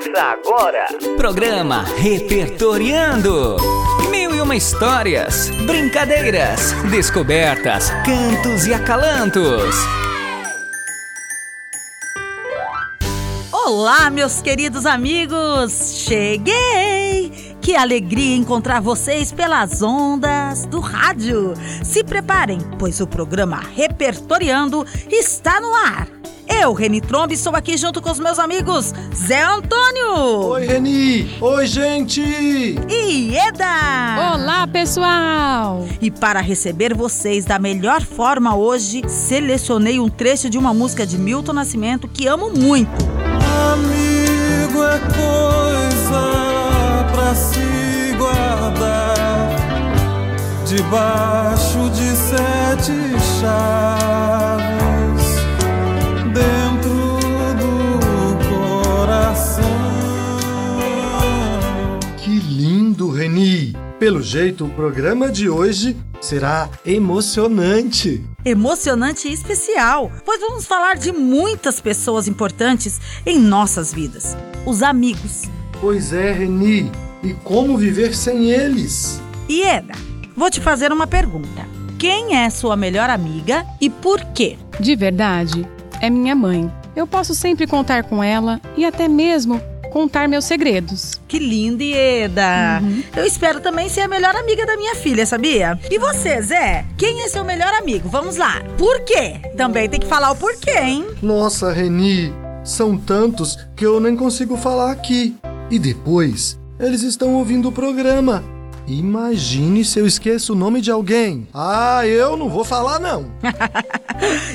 Ouça agora. Programa Repertoriando. Mil e uma histórias, brincadeiras, descobertas, cantos e acalantos. Olá, meus queridos amigos! Cheguei! Que alegria encontrar vocês pelas ondas do rádio. Se preparem, pois o programa Repertoriando está no ar. Eu, Reni Trombe, estou aqui junto com os meus amigos Zé Antônio. Oi, Reni! Oi, gente! E Eda! Olá, pessoal! E para receber vocês da melhor forma hoje, selecionei um trecho de uma música de Milton Nascimento que amo muito. Amigo é coisa pra se guardar debaixo de sete chaves Pelo jeito, o programa de hoje será emocionante. Emocionante e especial, pois vamos falar de muitas pessoas importantes em nossas vidas: os amigos. Pois é, Reni. E como viver sem eles? E Eda, vou te fazer uma pergunta. Quem é sua melhor amiga e por quê? De verdade, é minha mãe. Eu posso sempre contar com ela e até mesmo contar meus segredos. Que linda, Eda! Eu espero também ser a melhor amiga da minha filha, sabia? E você, Zé? Quem é seu melhor amigo? Vamos lá. Por quê? Também tem que falar o porquê, hein? Nossa, Reni, são tantos que eu nem consigo falar aqui. E depois, eles estão ouvindo o programa. Imagine se eu esqueço o nome de alguém. Ah, eu não vou falar não.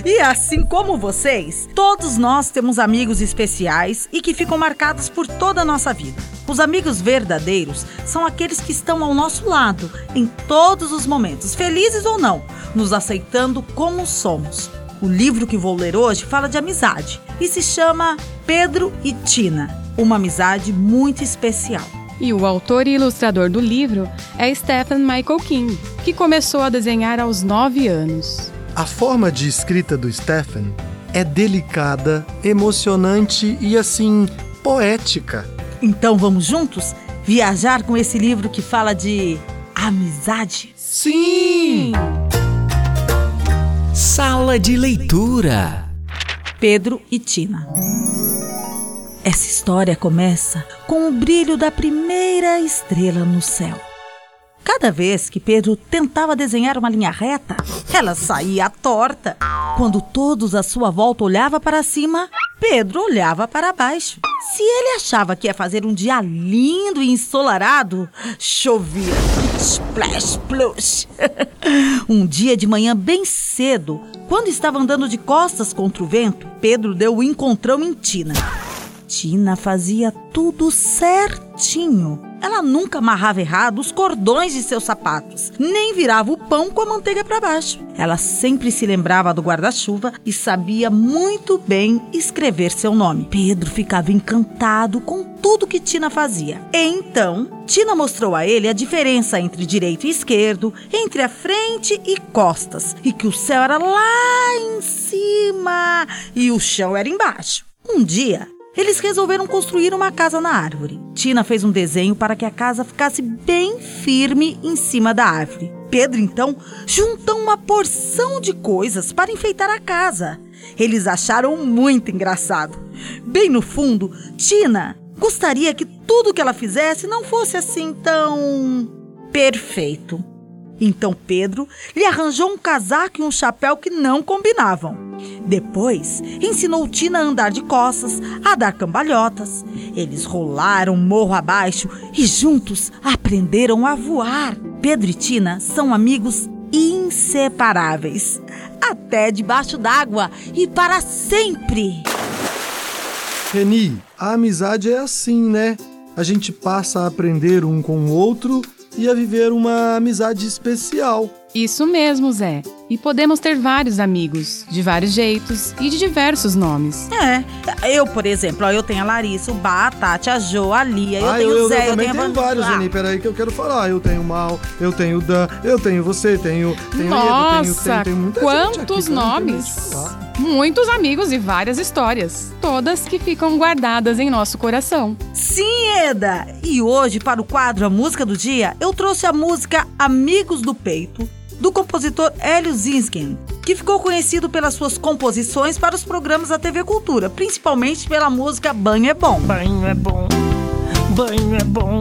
E assim como vocês, todos nós temos amigos especiais e que ficam marcados por toda a nossa vida. Os amigos verdadeiros são aqueles que estão ao nosso lado em todos os momentos, felizes ou não, nos aceitando como somos. O livro que vou ler hoje fala de amizade e se chama Pedro e Tina, uma amizade muito especial. E o autor e ilustrador do livro é Stephen Michael King, que começou a desenhar aos 9 anos. A forma de escrita do Stephen é delicada, emocionante e assim poética. Então vamos juntos viajar com esse livro que fala de amizade? Sim! Sala de leitura. Pedro e Tina. Essa história começa com o brilho da primeira estrela no céu. Cada vez que Pedro tentava desenhar uma linha reta, ela saía torta. Quando todos à sua volta olhavam para cima, Pedro olhava para baixo. Se ele achava que ia fazer um dia lindo e ensolarado, chovia. Splash, plush. um dia de manhã bem cedo, quando estava andando de costas contra o vento, Pedro deu o encontrão em Tina. Tina fazia tudo certinho. Ela nunca amarrava errado os cordões de seus sapatos, nem virava o pão com a manteiga para baixo. Ela sempre se lembrava do guarda-chuva e sabia muito bem escrever seu nome. Pedro ficava encantado com tudo que Tina fazia. Então, Tina mostrou a ele a diferença entre direito e esquerdo, entre a frente e costas, e que o céu era lá em cima e o chão era embaixo. Um dia, eles resolveram construir uma casa na árvore. Tina fez um desenho para que a casa ficasse bem firme em cima da árvore. Pedro, então, juntou uma porção de coisas para enfeitar a casa. Eles acharam muito engraçado. Bem no fundo, Tina gostaria que tudo que ela fizesse não fosse assim tão perfeito. Então Pedro lhe arranjou um casaco e um chapéu que não combinavam. Depois, ensinou Tina a andar de costas, a dar cambalhotas. Eles rolaram morro abaixo e juntos aprenderam a voar. Pedro e Tina são amigos inseparáveis. Até debaixo d'água e para sempre. Reni, a amizade é assim, né? A gente passa a aprender um com o outro e a viver uma amizade especial. Isso mesmo, Zé. E podemos ter vários amigos, de vários jeitos e de diversos nomes. É, eu, por exemplo, ó, eu tenho a Larissa, o Bá, a Tati, a Jo, a Lia, eu ah, tenho eu, o Zé, eu, também tenho a tenho vários, Ah, Reni. Peraí que eu quero falar. Eu tenho o Mal, eu tenho o Dan, eu tenho você, tenho, tenho Edo, tenho, Nossa, tenho, tenho muita gente aqui quantos eu de nomes! muitos amigos e várias histórias, todas que ficam guardadas em nosso coração. Sim, Eda! E hoje, para o quadro A Música do Dia, eu trouxe a música Amigos do Peito, do compositor Hélio Zinsken, que ficou conhecido pelas suas composições para os programas da TV Cultura, principalmente pela música Banho é Bom. Banho é bom, banho é bom,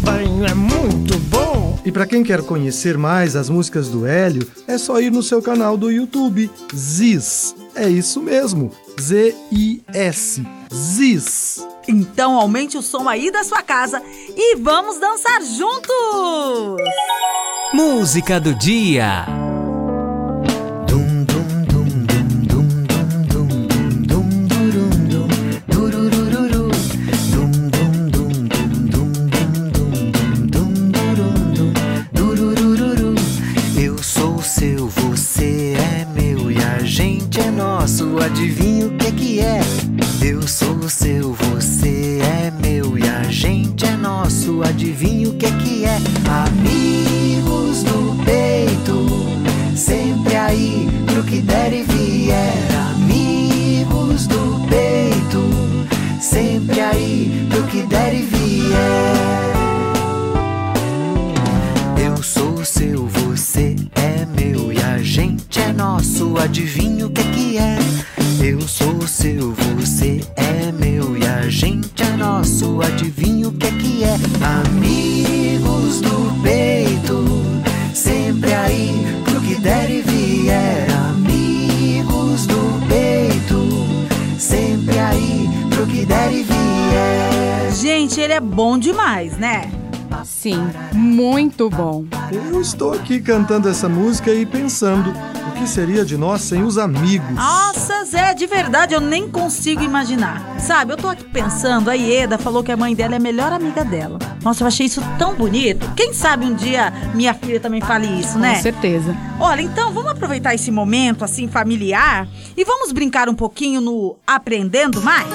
banho é muito bom. E para quem quer conhecer mais as músicas do Hélio, é só ir no seu canal do YouTube, Ziz. É isso mesmo, Z-I-S, Ziz. Então aumente o som aí da sua casa e vamos dançar juntos! Música do dia. Nosso. Adivinha o que que é? Eu sou seu, você é meu e a gente é nosso. Adivinha o que que é? Amigos do peito, sempre aí pro que der e vier. Amigos do peito, sempre aí pro que der e vier. Gente, ele é bom demais, né? Sim, muito bom. Eu estou aqui cantando essa música e pensando o que seria de nós sem os amigos. Nossa, Zé, de verdade eu nem consigo imaginar. Sabe, eu tô aqui pensando, a Ieda falou que a mãe dela é a melhor amiga dela. Nossa, eu achei isso tão bonito. Quem sabe um dia minha filha também fale isso, né? Com certeza. Olha, então vamos aproveitar esse momento assim familiar e vamos brincar um pouquinho no Aprendendo Mais?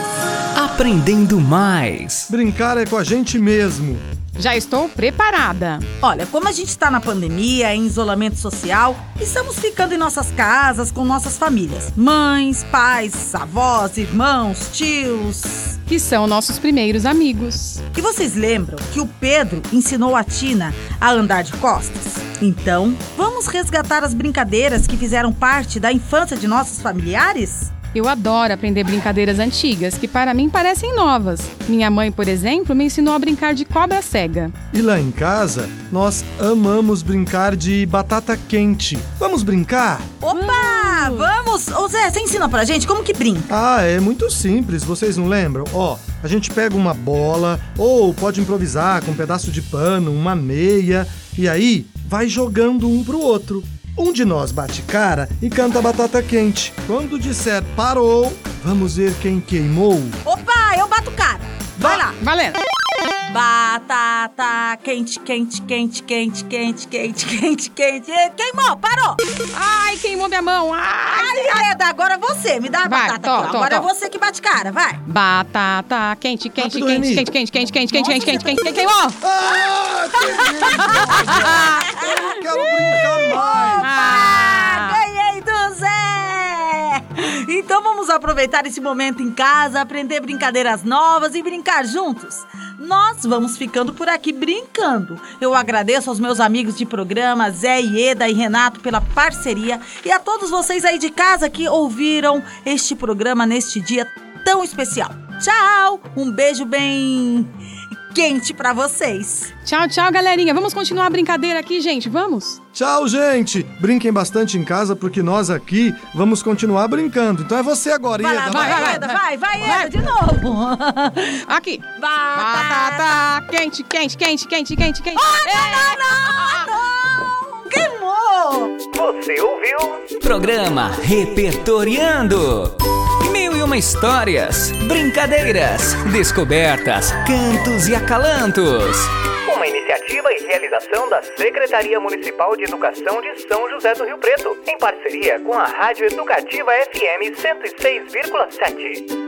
Aprendendo mais. Brincar é com a gente mesmo. Já estou preparada. Olha, como a gente está na pandemia, em isolamento social, estamos ficando em nossas casas com nossas famílias. Mães, pais, avós, irmãos, tios. Que são nossos primeiros amigos. E vocês lembram que o Pedro ensinou a Tina a andar de costas? Então, vamos resgatar as brincadeiras que fizeram parte da infância de nossos familiares? Eu adoro aprender brincadeiras antigas que para mim parecem novas. Minha mãe, por exemplo, me ensinou a brincar de cobra cega. E lá em casa, nós amamos brincar de batata quente. Vamos brincar? Opa! Vamos! Ô Zé, você ensina pra gente como que brinca? Ah, é muito simples, vocês não lembram? Ó, a gente pega uma bola, ou pode improvisar com um pedaço de pano, uma meia, e aí vai jogando um pro outro. Um de nós bate cara e canta batata quente. Quando disser parou, vamos ver quem queimou. Opa, eu bato cara. Vai lá. Valendo! Batata quente, quente, quente, quente, quente, quente, quente, quente. E Queimou, parou! Ai, queimou minha mão! Ai! Ai, Eda, agora você, me dá a Vai, batata tô, aqui. Agora é você que bate cara, vai. Batata quente, quente, Rápido, quente, quente, quente, quente, quente, quente, quente, quente, quente, quente, queimou! Ah, que Eu quero brincar mais. Então vamos aproveitar esse momento em casa, aprender brincadeiras novas e brincar juntos. Nós vamos ficando por aqui brincando. Eu agradeço aos meus amigos de programa, Zé, Ieda e Renato, pela parceria e a todos vocês aí de casa que ouviram este programa neste dia tão especial. Tchau! Um beijo bem quente pra vocês. Tchau, tchau, galerinha. Vamos continuar a brincadeira aqui, gente. Vamos? Tchau, gente. Brinquem bastante em casa porque nós aqui vamos continuar brincando. Então é você agora, Vai lá, Ieda. vai, vai, vai. Ieda, vai, vai, Vai. Ieda, de novo. Aqui. Batata. Batata quente, quente, quente, quente, quente, quente. Não, não! Queimou! Você ouviu? Programa Repertoriando. Uma histórias, brincadeiras, descobertas, cantos e acalantos. Uma iniciativa e realização da Secretaria Municipal de Educação de São José do Rio Preto, em parceria com a Rádio Educativa FM 106,7.